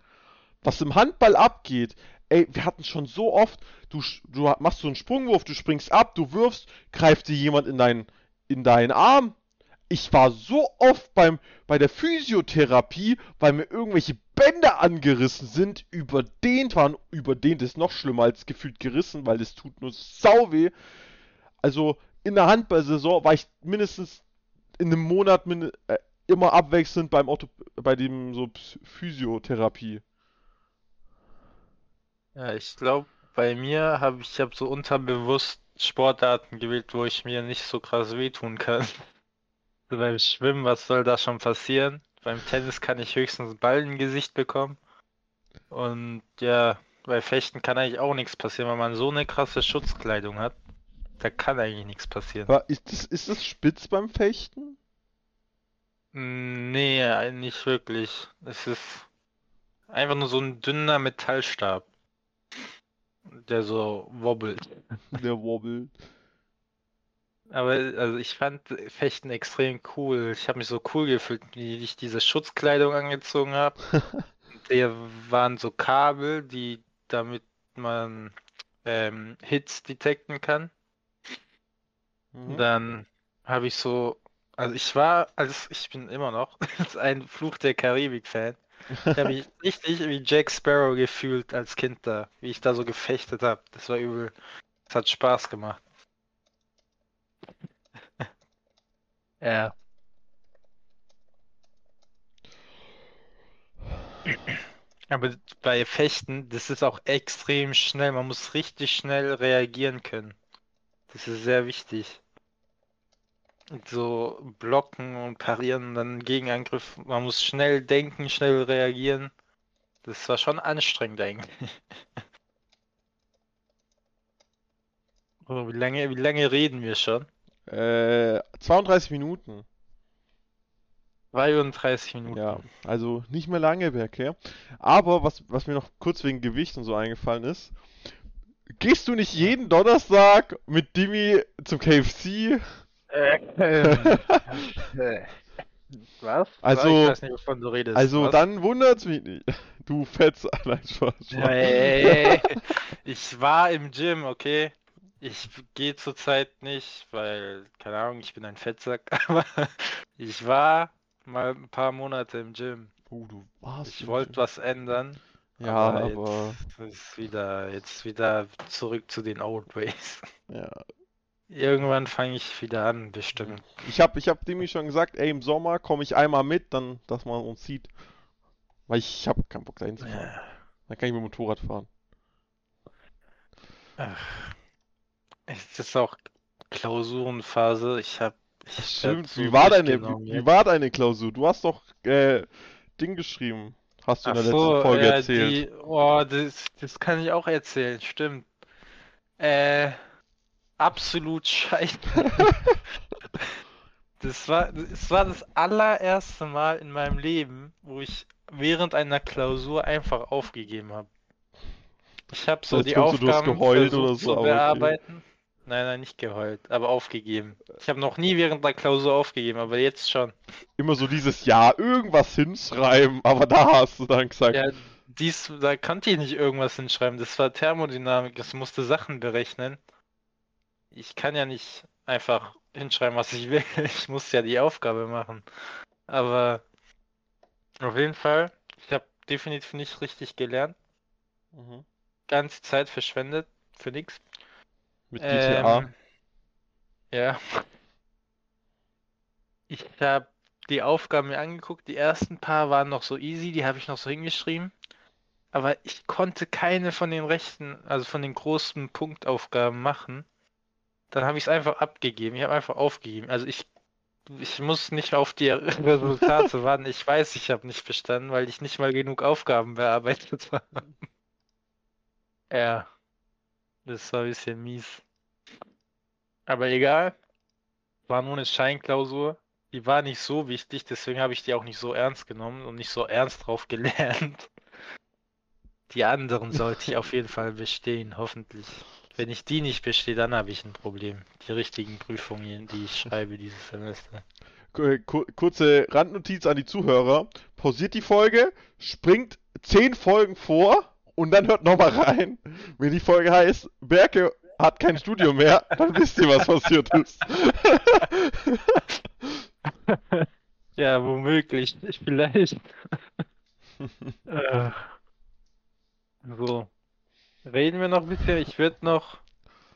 Was im Handball abgeht, ey, wir hatten schon so oft, du, du machst so einen Sprungwurf, du springst ab, du wirfst, greift dir jemand in deinen, in deinen Arm. Ich war so oft beim, bei der Physiotherapie, weil mir irgendwelche Bänder angerissen sind, überdehnt waren. Überdehnt ist noch schlimmer als gefühlt gerissen, weil es tut nur sau weh. Also in der Handballsaison war ich mindestens in einem Monat äh, immer abwechselnd beim Ortho bei dem so Physiotherapie. Ja, ich glaube, bei mir habe ich hab so unterbewusst Sportarten gewählt, wo ich mir nicht so krass wehtun kann. So beim Schwimmen, was soll da schon passieren? Beim Tennis kann ich höchstens Ball im Gesicht bekommen. Und ja, bei Fechten kann eigentlich auch nichts passieren, weil man so eine krasse Schutzkleidung hat. Da kann eigentlich nichts passieren. Aber ist das, ist das spitz beim Fechten? Nee, nicht wirklich. Es ist einfach nur so ein dünner Metallstab, der so wobbelt. Der wobbelt. Aber also ich fand Fechten extrem cool. Ich habe mich so cool gefühlt, wie ich diese Schutzkleidung angezogen habe. Da waren so Kabel, die damit man ähm, Hits detekten kann. Mhm. Dann habe ich so, also ich war, also ich bin immer noch ein Fluch der Karibik-Fan. Ich habe mich richtig wie Jack Sparrow gefühlt als Kind da, wie ich da so gefechtet habe. Das war übel. Es hat Spaß gemacht. Ja. Aber bei Fechten, das ist auch extrem schnell. Man muss richtig schnell reagieren können. Das ist sehr wichtig. So blocken und parieren dann Gegenangriff. Man muss schnell denken, schnell reagieren. Das war schon anstrengend eigentlich. Oh, wie lange, wie lange reden wir schon? Äh, 32 Minuten. 32 Minuten. Ja, also nicht mehr lange ja. Aber was, was mir noch kurz wegen Gewicht und so eingefallen ist, gehst du nicht jeden Donnerstag mit Dimi zum KFC? Ähm, äh, Was? Also- Ich weiß nicht, wovon du redest. Also Was? dann wundert's mich nicht. Du fetz allein Spaß. Ja, ey, ey, ich war im Gym, okay? Ich gehe zurzeit nicht, weil, keine Ahnung, ich bin ein Fettsack, aber ich war mal ein paar Monate im Gym. Oh, du warst Ich wollte was ändern, Ja, aber aber jetzt ist wieder, jetzt wieder zurück zu den Old Ways. ja. Irgendwann fange ich wieder an, bestimmt. Ich hab, ich hab Dimi schon gesagt, ey, im Sommer komme ich einmal mit, dann, dass man uns sieht. Weil ich hab keinen Bock dahin zu fahren. Ja. Dann kann ich mit dem Motorrad fahren. Ach, es ist auch Klausurenphase. Ich habe Stimmt, wie war deine, durchgenommen wie, wie war deine Klausur? Du hast doch, äh, Ding geschrieben. Hast du in Ach der letzten so, Folge ja, erzählt. die, oh, das, das kann ich auch erzählen, stimmt. Äh, absolut scheiße. Das war, das war das allererste Mal in meinem Leben, wo ich während einer Klausur einfach aufgegeben habe. Ich habe so die Aufgaben geheult versucht oder so, zu bearbeiten. Nein, nein, nicht geheult, aber aufgegeben. Ich habe noch nie während der Klausur aufgegeben, aber jetzt schon. Immer so dieses Ja, irgendwas hinschreiben, aber da hast du dann gesagt, Ja, dies, da konnte ich nicht irgendwas hinschreiben. Das war Thermodynamik, das musste Sachen berechnen. Ich kann ja nicht einfach hinschreiben, was ich will. Ich muss ja die Aufgabe machen. Aber auf jeden Fall, ich habe definitiv nicht richtig gelernt. mhm. Ganze Zeit verschwendet für nichts. mit GTA. Ähm, ja. Ich habe die Aufgaben mir angeguckt. Die ersten paar waren noch so easy, die habe ich noch so hingeschrieben. Aber ich konnte keine von den rechten, also von den großen Punktaufgaben machen. Dann habe ich es einfach abgegeben. Ich habe einfach aufgegeben. Also ich, ich muss nicht auf die Resultate warten. Ich weiß, ich habe nicht bestanden, weil ich nicht mal genug Aufgaben bearbeitet habe. Ja. Das war ein bisschen mies. Aber egal. War nur eine Scheinklausur. Die war nicht so wichtig, deswegen habe ich die auch nicht so ernst genommen und nicht so ernst drauf gelernt. Die anderen sollte ich auf jeden Fall bestehen, hoffentlich. Wenn ich die nicht bestehe, dann habe ich ein Problem. Die richtigen Prüfungen, die ich schreibe dieses Semester. Ku- Kurze Randnotiz an die Zuhörer. Pausiert die Folge, springt 10 Folgen vor und dann hört nochmal rein. Wenn die Folge heißt, Berke hat kein Studium mehr, dann wisst ihr, was passiert ist. Ja, womöglich. Vielleicht. Äh. Reden wir noch ein bisschen. Ich würde noch.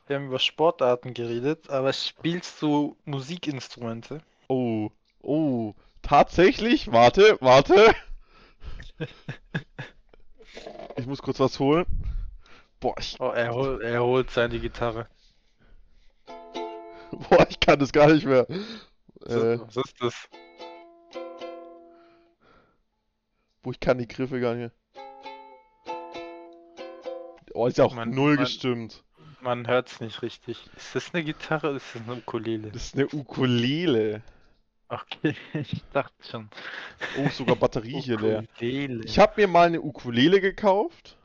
Wir haben über Sportarten geredet, aber spielst du Musikinstrumente? Oh, oh, tatsächlich? Warte, warte. Ich muss kurz was holen. Boah, ich, Oh, er, hol, er holt seine Gitarre. boah, ich kann das gar nicht mehr. Äh, Was ist das? wo ich kann die Griffe gar nicht mehr. Oh, ist ja auch Man- null man- gestimmt. Man hört es nicht richtig. Ist das eine Gitarre oder ist das eine Ukulele? Das ist eine Ukulele. Okay, ich dachte schon. Oh, sogar Batterie hier leer. Ich habe mir mal eine Ukulele gekauft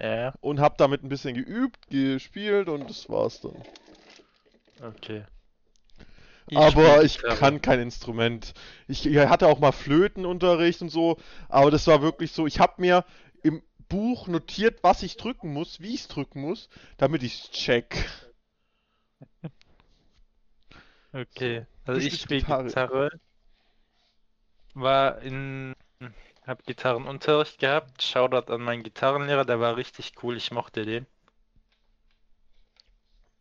Ja, und habe damit ein bisschen geübt, gespielt und das war's dann. okay. Ich aber ich kann kein Instrument. Ich, ich hatte auch mal Flötenunterricht und so, aber das war wirklich so, ich habe mir Buch notiert, was ich drücken muss, wie ich es drücken muss, damit ich es check. Okay, also ich spiele Gitarre. Gitarre. War in. Hab Gitarrenunterricht gehabt. Shoutout an meinen Gitarrenlehrer, der war richtig cool. Ich mochte den.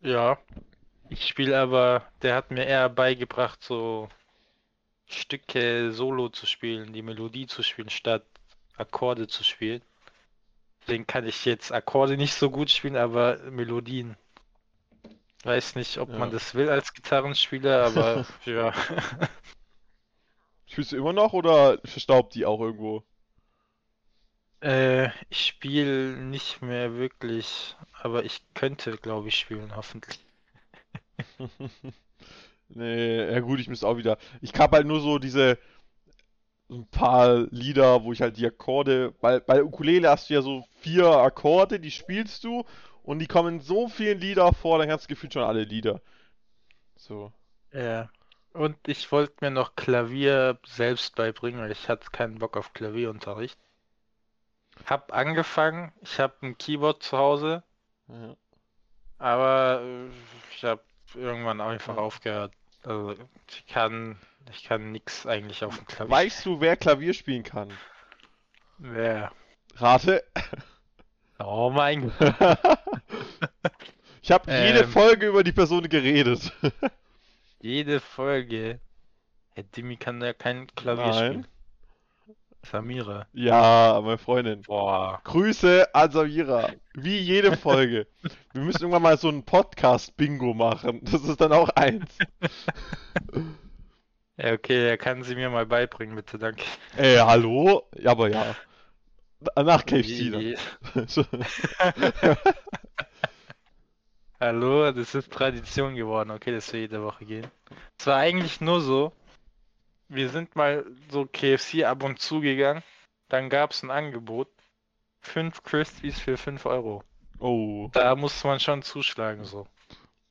Ja. Ich spiele aber. Der hat mir eher beigebracht, so Stücke solo zu spielen, die Melodie zu spielen, statt Akkorde zu spielen. Deswegen kann ich jetzt Akkorde nicht so gut spielen, aber Melodien. Weiß nicht, ob man Ja. das will als Gitarrenspieler, aber ja. Spielst du immer noch oder verstaubt die auch irgendwo? Äh, ich spiele nicht mehr wirklich, aber ich könnte, glaube ich, spielen, hoffentlich. Nee, ja gut, ich müsste auch wieder. Ich habe halt nur so diese so ein paar Lieder, wo ich halt die Akkorde, weil bei Ukulele hast du ja so vier Akkorde, die spielst du und die kommen in so vielen Lieder vor, dann kannst du gefühlt schon alle Lieder. So. Ja. Und ich wollte mir noch Klavier selbst beibringen, weil ich hatte keinen Bock auf Klavierunterricht. Hab angefangen, ich habe ein Keyboard zu Hause, Ja. aber äh, ich habe irgendwann einfach Ja. aufgehört. Also ich kann, ich kann nix eigentlich auf dem Klavier. Weißt du, wer Klavier spielen kann? Wer? Rate. Oh mein Gott. Ich habe jede Ähm. Folge über die Person geredet. Jede Folge. Herr Dimi kann ja kein Klavier Nein. spielen. Samira. Ja, meine Freundin. Boah. Grüße an Samira. Wie jede Folge. Wir müssen irgendwann mal so ein Podcast-Bingo machen. Das ist dann auch eins. Ja, okay, er kann sie mir mal beibringen, bitte, danke. Ey, hallo? Ja, aber ja. Nach KFC dann. Hallo, das ist Tradition geworden, okay, dass wir jede Woche gehen. Es war eigentlich nur so, wir sind mal so KFC ab und zu gegangen, dann gab es ein Angebot, fünf Crispies für 5 Euro. Oh. Da musste man schon zuschlagen, so.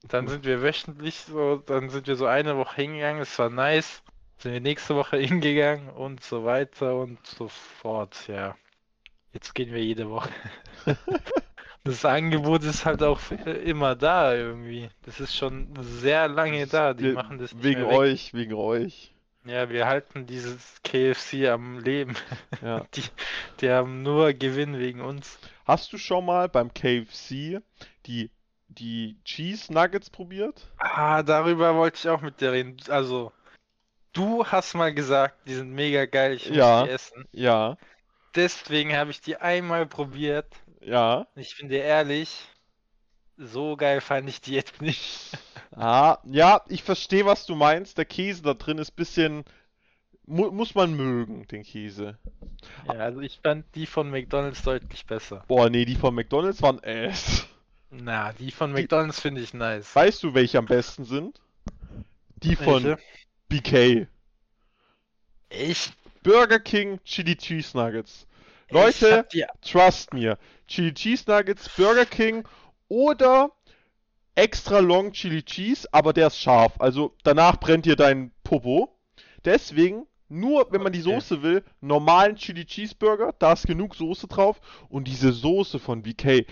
Dann sind wir wöchentlich so, dann sind wir so eine Woche hingegangen, es war nice, sind wir nächste Woche hingegangen und so weiter und so fort, ja. Jetzt gehen wir jede Woche. Das Angebot ist halt auch immer da irgendwie. Das ist schon sehr lange da. Die Wir- machen das nicht Wegen euch, wegen euch. Ja, wir halten dieses KFC am Leben. Ja. Die, die haben nur Gewinn wegen uns. Hast du schon mal beim KFC die, die Cheese Nuggets probiert? Ah, darüber wollte ich auch mit dir reden. Also, du hast mal gesagt, die sind mega geil, ich muss Ja. die essen. Ja, Deswegen habe ich die einmal probiert. ja. Ich finde ehrlich, so geil fand ich die jetzt nicht. Ah, ja, ich verstehe, was du meinst. Der Käse da drin ist bisschen. Mu muss man mögen, den Käse. Ja, also ich fand die von McDonald's deutlich besser. Boah, nee, die von McDonald's waren Ass. Na, die von McDonalds finde ich nice. Weißt du, welche am besten sind? Die von Welche? BK. Ich, Burger King Chili Cheese Nuggets. Leute, die, trust mir. Chili Cheese Nuggets, Burger King oder extra long Chili Cheese, aber der ist scharf. Also danach brennt dir dein Popo. Deswegen, nur wenn man die. Soße will, normalen Chili Cheeseburger, da ist genug Soße drauf. Und diese Soße von BK,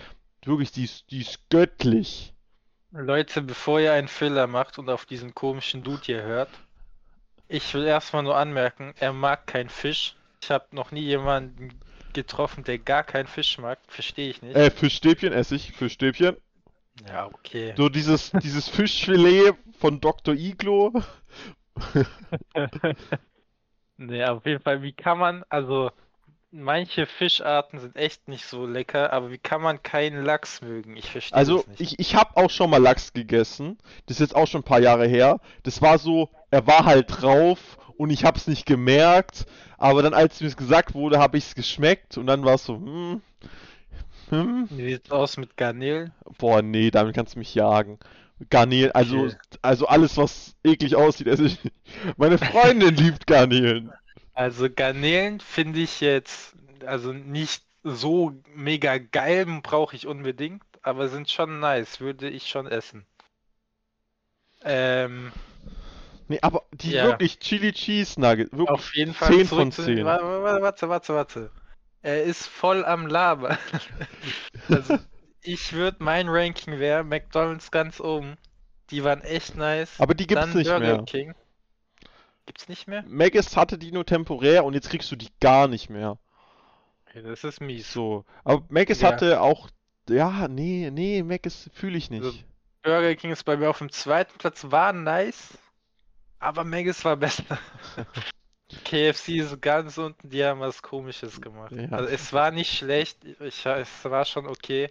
wirklich, die ist, die ist göttlich. Leute, bevor ihr einen Fehler macht und auf diesen komischen Dude hier hört, ich will erstmal nur anmerken, er mag keinen Fisch. Ich habe noch nie jemanden getroffen, der gar keinen Fisch mag. Verstehe ich nicht. Äh, Fischstäbchen esse ich, Fischstäbchen. Ja, okay. So dieses, dieses Fischfilet von Dr. Iglo. Nee, auf jeden Fall, wie kann man, also manche Fischarten sind echt nicht so lecker, aber wie kann man keinen Lachs mögen? Ich verstehe Also, das nicht. ich, ich habe auch schon mal Lachs gegessen. Das ist jetzt auch schon ein paar Jahre her. Das war so, er war halt drauf und ich hab's nicht gemerkt. Aber dann, als mir es gesagt wurde, habe ich's geschmeckt und dann war es so, hm, hm, Wie sieht's aus mit Garnelen? boah, nee, damit kannst du mich jagen. Garnelen, also, Okay. also alles, was eklig aussieht, esse ich nicht. Meine Freundin liebt Garnelen. Also Garnelen finde ich jetzt, also nicht so mega geil, brauche ich unbedingt, aber sind schon nice, würde ich schon essen. Ähm, Nee, aber die Ja. wirklich Chili Cheese Nugget, wirklich auf jeden Fall 10 zurück von zu 10. Wa- wa- wa- Warte, warte, warte. Er ist voll am Labern. Also, ich würde, mein Ranking wäre McDonald's ganz oben. Die waren echt nice. Aber die gibt's Dann nicht Burger mehr. King. Gibt's nicht mehr? Maggis hatte die nur temporär und jetzt kriegst du die gar nicht mehr. Okay, das ist mies. So. Aber Maggis Ja. hatte auch. Ja, nee, nee, Maggis fühle ich nicht. Also- Burger King ist bei mir auf dem zweiten Platz, war nice, aber Maggis war besser. KFC ist ganz unten, die haben was Komisches gemacht. Ja. Also es war nicht schlecht, ich, es war schon okay,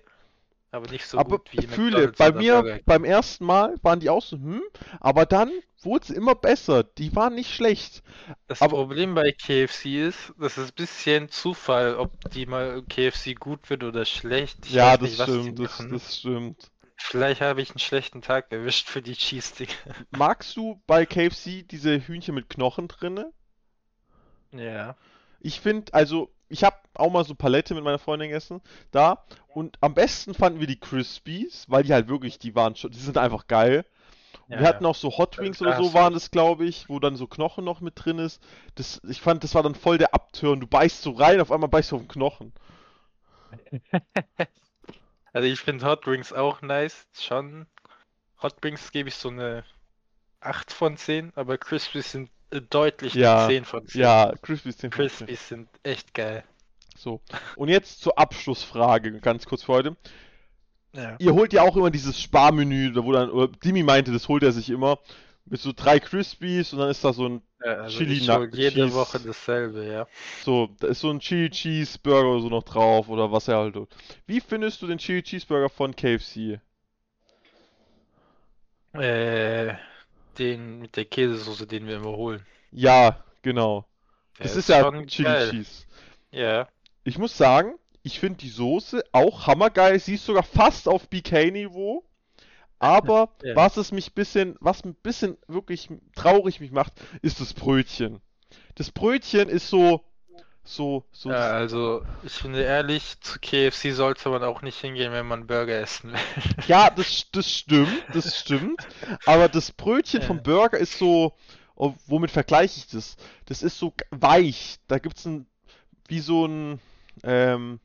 aber nicht so aber gut wie fühle, bei mir Burger beim ersten Mal waren die auch so, hm, aber dann wurde es immer besser. Die waren nicht schlecht. Das aber- Problem bei KFC ist, das ist ein bisschen Zufall, ob die mal KFC gut wird oder schlecht. Ich ja, weiß das nicht, stimmt, das, das stimmt. Vielleicht habe ich einen schlechten Tag erwischt für die Cheese Stick. Magst du bei KFC diese Hühnchen mit Knochen drinne? Ja. Ich finde, also, ich habe auch mal so Palette mit meiner Freundin gegessen, da. Und am besten fanden wir die Crispies, weil die halt wirklich, die waren schon, die sind einfach geil. ja, wir hatten ja. auch so Hot Wings oder hast so waren das, glaube ich, wo dann so Knochen noch mit drin ist. Das, ich fand, das war dann voll der Abturn. Du beißt so rein, auf einmal beißt du auf den Knochen. Also ich finde Hot Wings auch nice, schon. Hot Wings gebe ich so eine 8 von 10, aber Crispies sind deutlich Ja, eine 10 von 10. Ja, Crispies 10 von 10. Crispies sind echt geil. So. Und jetzt zur Abschlussfrage, ganz kurz für heute. Ja. Ihr holt ja auch immer dieses Sparmenü, da wo dann, oder Dimi meinte, das holt er sich immer. Mit so drei Crispies und dann ist da so ein, Ja, also Chili Nug- jede Cheese. Woche dasselbe, ja. so, da ist so ein Chili Cheeseburger oder so noch drauf oder was er halt tut. Wie findest du den Chili Cheeseburger von KFC? Äh, den mit der Käsesoße, den wir immer holen. Ja, genau. Der Das ist ja schon Chili geil. Cheese. Ja. Ich muss sagen, ich finde die Soße auch hammergeil. Sie ist sogar fast auf BK-Niveau. Aber Ja. was es mich bisschen, was ein bisschen wirklich traurig mich macht, ist das Brötchen. Das Brötchen ist so, so, so. Ja, also ich finde ehrlich, zu KFC sollte man auch nicht hingehen, wenn man Burger essen will. Ja, das, das stimmt, das stimmt. Aber das Brötchen vom Ja. Burger ist so, oh, womit vergleiche ich das? Das ist so weich. Da gibt's ein, wie so ein, ähm,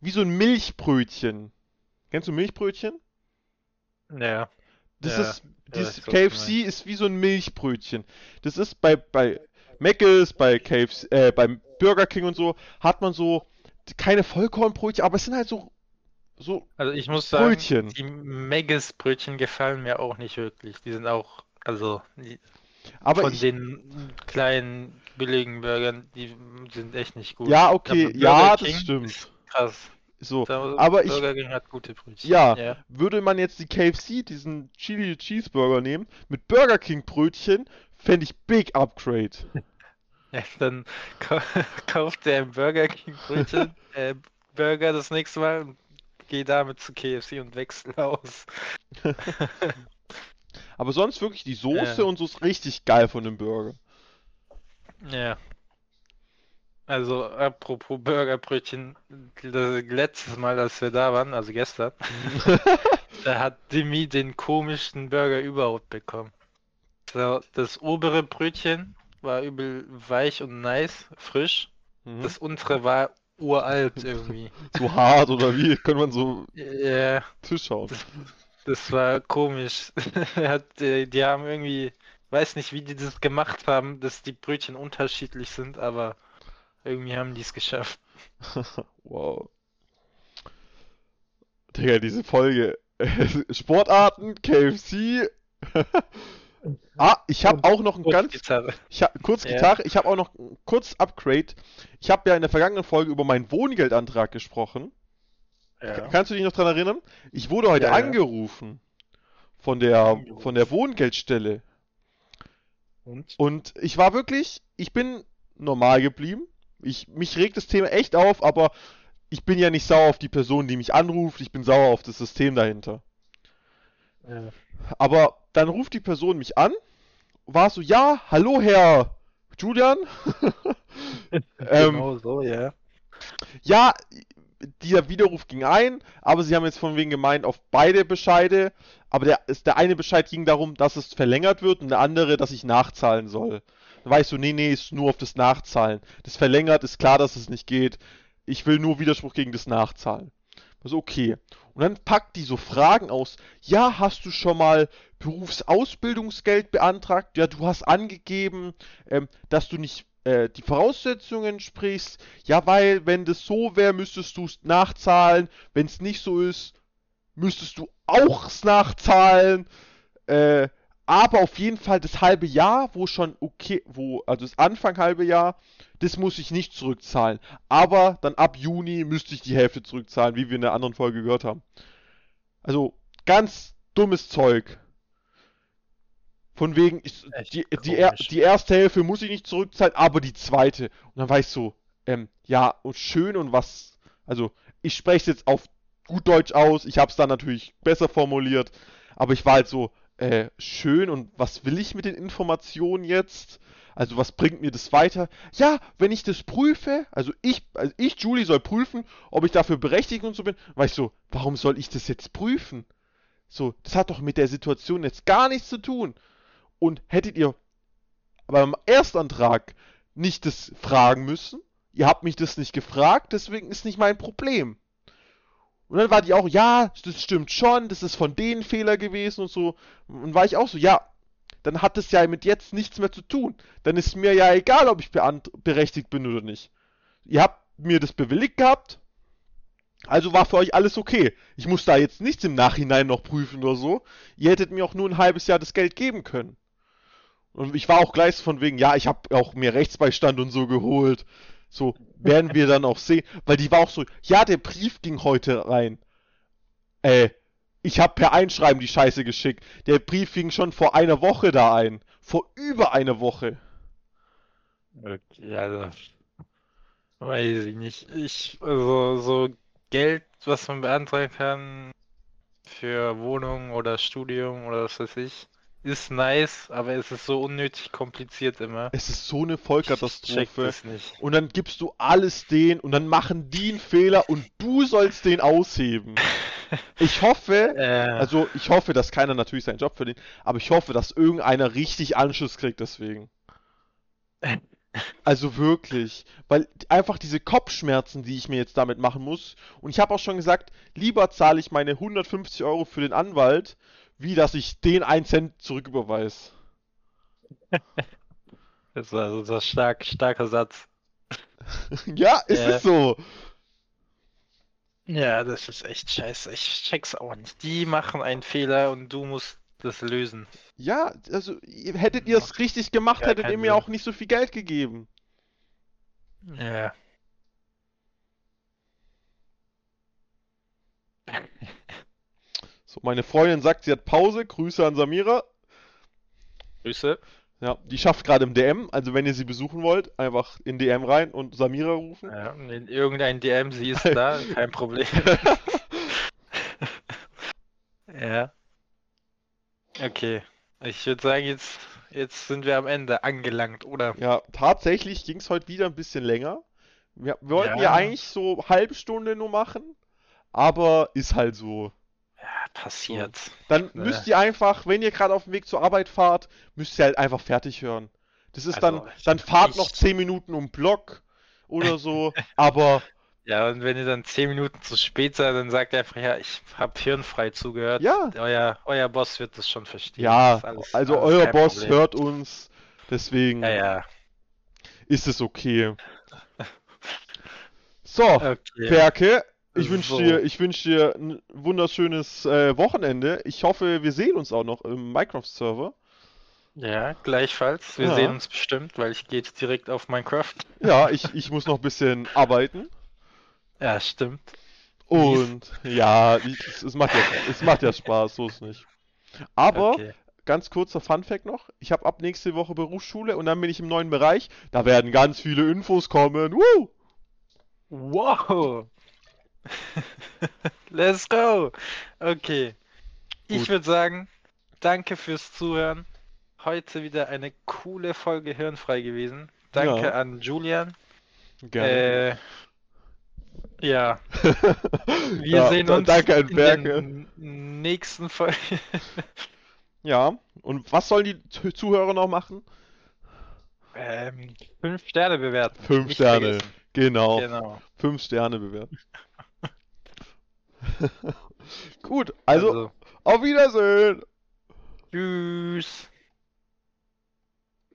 wie so ein Milchbrötchen. Kennst du Milchbrötchen? Ja. Das Ja, ist, dieses du KFC ist wie so ein Milchbrötchen. Das ist bei, bei Mc's, bei KFC, äh, beim Burger King und so, hat man so keine Vollkornbrötchen, aber es sind halt so, so, Also ich muss sagen, Brötchen. die Maggis Brötchen gefallen mir auch nicht wirklich. Die sind auch, also die, aber von ich, den kleinen billigen Burgern, die sind echt nicht gut. ja, okay, Aber ja, Burger das King stimmt. Krass. So, Da- aber ich- Burger King hat gute Brötchen. Ja. Ja. würde man jetzt die KFC, diesen Chili Cheeseburger nehmen, mit Burger King Brötchen, fände ich Big Upgrade. Ja, dann kau kauft der Burger King Brötchen, äh, Burger das nächste Mal und gehe damit zu KFC und wechsle aus. Aber sonst wirklich die Soße Ja. und so ist richtig geil von dem Burger. Ja. Also, apropos Burgerbrötchen, das letztes Mal, als wir da waren, also gestern, da hat Demi den komischsten Burger überhaupt bekommen. So, das obere Brötchen war übel weich und nice, frisch. Mhm. Das untere war uralt irgendwie. So hart oder wie? Kann man so Ja, Tisch hauen. das war komisch. Hat, äh, die haben irgendwie, weiß nicht, wie die das gemacht haben, dass die Brötchen unterschiedlich sind, aber irgendwie haben die es geschafft. Wow. Digga, diese Folge. Sportarten, KFC. Ah, ich habe auch noch ein ganz Gitarre. Ich hab, kurz Ja. Gitarre, ich habe auch noch ein kurz Upgrade. Ich habe ja in der vergangenen Folge über meinen Wohngeldantrag gesprochen. Ja. Kannst du dich noch dran erinnern? Ich wurde heute Ja, ja. angerufen von der von der Wohngeldstelle Und? und ich war wirklich, ich bin normal geblieben. Ich mich regt das Thema echt auf, aber ich bin ja nicht sauer auf die Person, die mich anruft, ich bin sauer auf das System dahinter. Ja. Aber dann ruft die Person mich an, war so, ja, hallo Herr Julian. ähm, Genau so, ja. Ja, dieser Widerruf ging ein, aber sie haben jetzt von wegen gemeint auf beide Bescheide. Aber der, ist, der eine Bescheid ging darum, dass es verlängert wird und der andere, dass ich nachzahlen soll. Da war ich so, nee, nee, ist nur auf das Nachzahlen. Das verlängert, ist klar, dass es nicht geht. Ich will nur Widerspruch gegen das Nachzahlen. Also okay. Und dann packt die so Fragen aus. Ja, hast du schon mal Berufsausbildungsgeld beantragt? Ja, du hast angegeben, ähm, dass du nicht äh, die Voraussetzungen sprichst. Ja, weil wenn das so wäre, müsstest du es nachzahlen. Wenn es nicht so ist, müsstest du auch es nachzahlen. Äh, aber auf jeden Fall das halbe Jahr, wo schon okay, wo, also das Anfang halbe Jahr, das muss ich nicht zurückzahlen. Aber dann ab Juni müsste ich die Hälfte zurückzahlen, wie wir in der anderen Folge gehört haben. Also ganz dummes Zeug. Von wegen, ich, die, die, er, die erste Hälfte muss ich nicht zurückzahlen, aber die zweite. Und dann war ich so, ähm, ja, und schön und was. Also, ich spreche es jetzt auf gut Deutsch aus, ich habe es dann natürlich besser formuliert, aber ich war halt so, äh, schön und was will ich mit den Informationen jetzt? Also, was bringt mir das weiter? Ja, wenn ich das prüfe, also ich, also ich, Julie, soll prüfen, ob ich dafür berechtigt und so bin, war ich so, warum soll ich das jetzt prüfen? So, das hat doch mit der Situation jetzt gar nichts zu tun. Und hättet ihr beim Erstantrag nicht das fragen müssen, ihr habt mich das nicht gefragt, deswegen ist nicht mein Problem. Und dann war die auch, ja, das stimmt schon, das ist von denen Fehler gewesen und so. Und war ich auch so, ja, dann hat das ja mit jetzt nichts mehr zu tun. Dann ist mir ja egal, ob ich berechtigt bin oder nicht. Ihr habt mir das bewilligt gehabt, also war für euch alles okay. Ich muss da jetzt nichts im Nachhinein noch prüfen oder so. Ihr hättet mir auch nur ein halbes Jahr das Geld geben können. Und ich war auch gleich von wegen, ja, ich habe auch mir Rechtsbeistand und so geholt. So, werden wir dann auch sehen. Weil die war auch so, ja, der Brief ging heute rein. Äh, ich habe per Einschreiben die Scheiße geschickt. Der Brief ging schon vor einer Woche da ein. Vor über einer Woche. Okay, also, weiß ich nicht. Ich, also, so Geld, was man beantragen kann für Wohnung oder Studium oder was weiß ich, ist nice, aber es ist so unnötig kompliziert immer. Es ist so eine Vollkatastrophe. Und dann gibst du alles denen und dann machen die einen Fehler und du sollst den ausheben. Ich hoffe, Äh, also ich hoffe, dass keiner natürlich seinen Job verdient, aber ich hoffe, dass irgendeiner richtig Anschluss kriegt deswegen. Also wirklich, weil einfach diese Kopfschmerzen, die ich mir jetzt damit machen muss, und ich habe auch schon gesagt, lieber zahle ich meine 150 Euro für den Anwalt, wie dass ich den 1 Cent zurücküberweise. das war so ein stark, starker Satz. ja, ist Ja. es so. Ja, das ist echt scheiße. Ich check's auch nicht. Die machen einen Fehler und du musst das lösen. Ja, also hättet ihr es richtig gemacht, hättet ihr mir auch nicht so viel Geld gegeben. Ja. So, meine Freundin sagt, sie hat Pause. Grüße an Samira. Grüße. Ja, die schafft gerade im DM, also wenn ihr sie besuchen wollt, einfach in DM rein und Samira rufen. Ja, in irgendein DM, sie ist da, kein Problem. Ja. Okay. Ich würde sagen, jetzt, jetzt sind wir am Ende angelangt, oder? Ja, tatsächlich ging es heute wieder ein bisschen länger. Wir, wir wollten ja. Ja. eigentlich so halbe Stunde nur machen, aber ist halt so. Passiert. Dann Ne. müsst ihr einfach, wenn ihr gerade auf dem Weg zur Arbeit fahrt, müsst ihr halt einfach fertig hören. Das ist Also, dann, dann fahrt noch 10 Minuten um Block oder so, aber Ja, und wenn ihr dann 10 Minuten zu spät seid, dann sagt ihr einfach, ja, ich hab hirnfrei zugehört. Ja. Euer, euer Boss wird das schon verstehen. ja, Das ist alles- also alles euer Boss Problem. hört uns, deswegen Ja, ja. ist es okay. So, Okay. Berke, ich wünsche So. dir, ich wünsch dir ein wunderschönes äh, Wochenende. Ich hoffe, wir sehen uns auch noch im Minecraft-Server. Ja, gleichfalls. Wir Ja. sehen uns bestimmt, weil ich gehe jetzt direkt auf Minecraft. Ja, ich, ich muss noch ein bisschen arbeiten. Ja, stimmt. Und ja, ich, es, es, macht ja, es macht ja Spaß, so ist nicht. Aber Okay. ganz kurzer Funfact noch: Ich habe ab nächste Woche Berufsschule und dann bin ich im neuen Bereich. Da werden ganz viele Infos kommen. Woo! Wow! Let's go! Okay. Ich Gut. würde sagen, danke fürs Zuhören. Heute wieder eine coole Folge Hirnfrei gewesen. Danke Ja. an Julian. Gerne. Äh, ja, wir Ja, sehen uns Danke an in Berke. der n- nächsten Folge. Ja, und was sollen die Zu- Zuhörer noch machen? ähm, fünf Sterne bewerten. Fünf Nicht Sterne. vergessen. Genau, Genau. fünf Sterne bewerten. Gut, also auf Wiedersehen. Tschüss.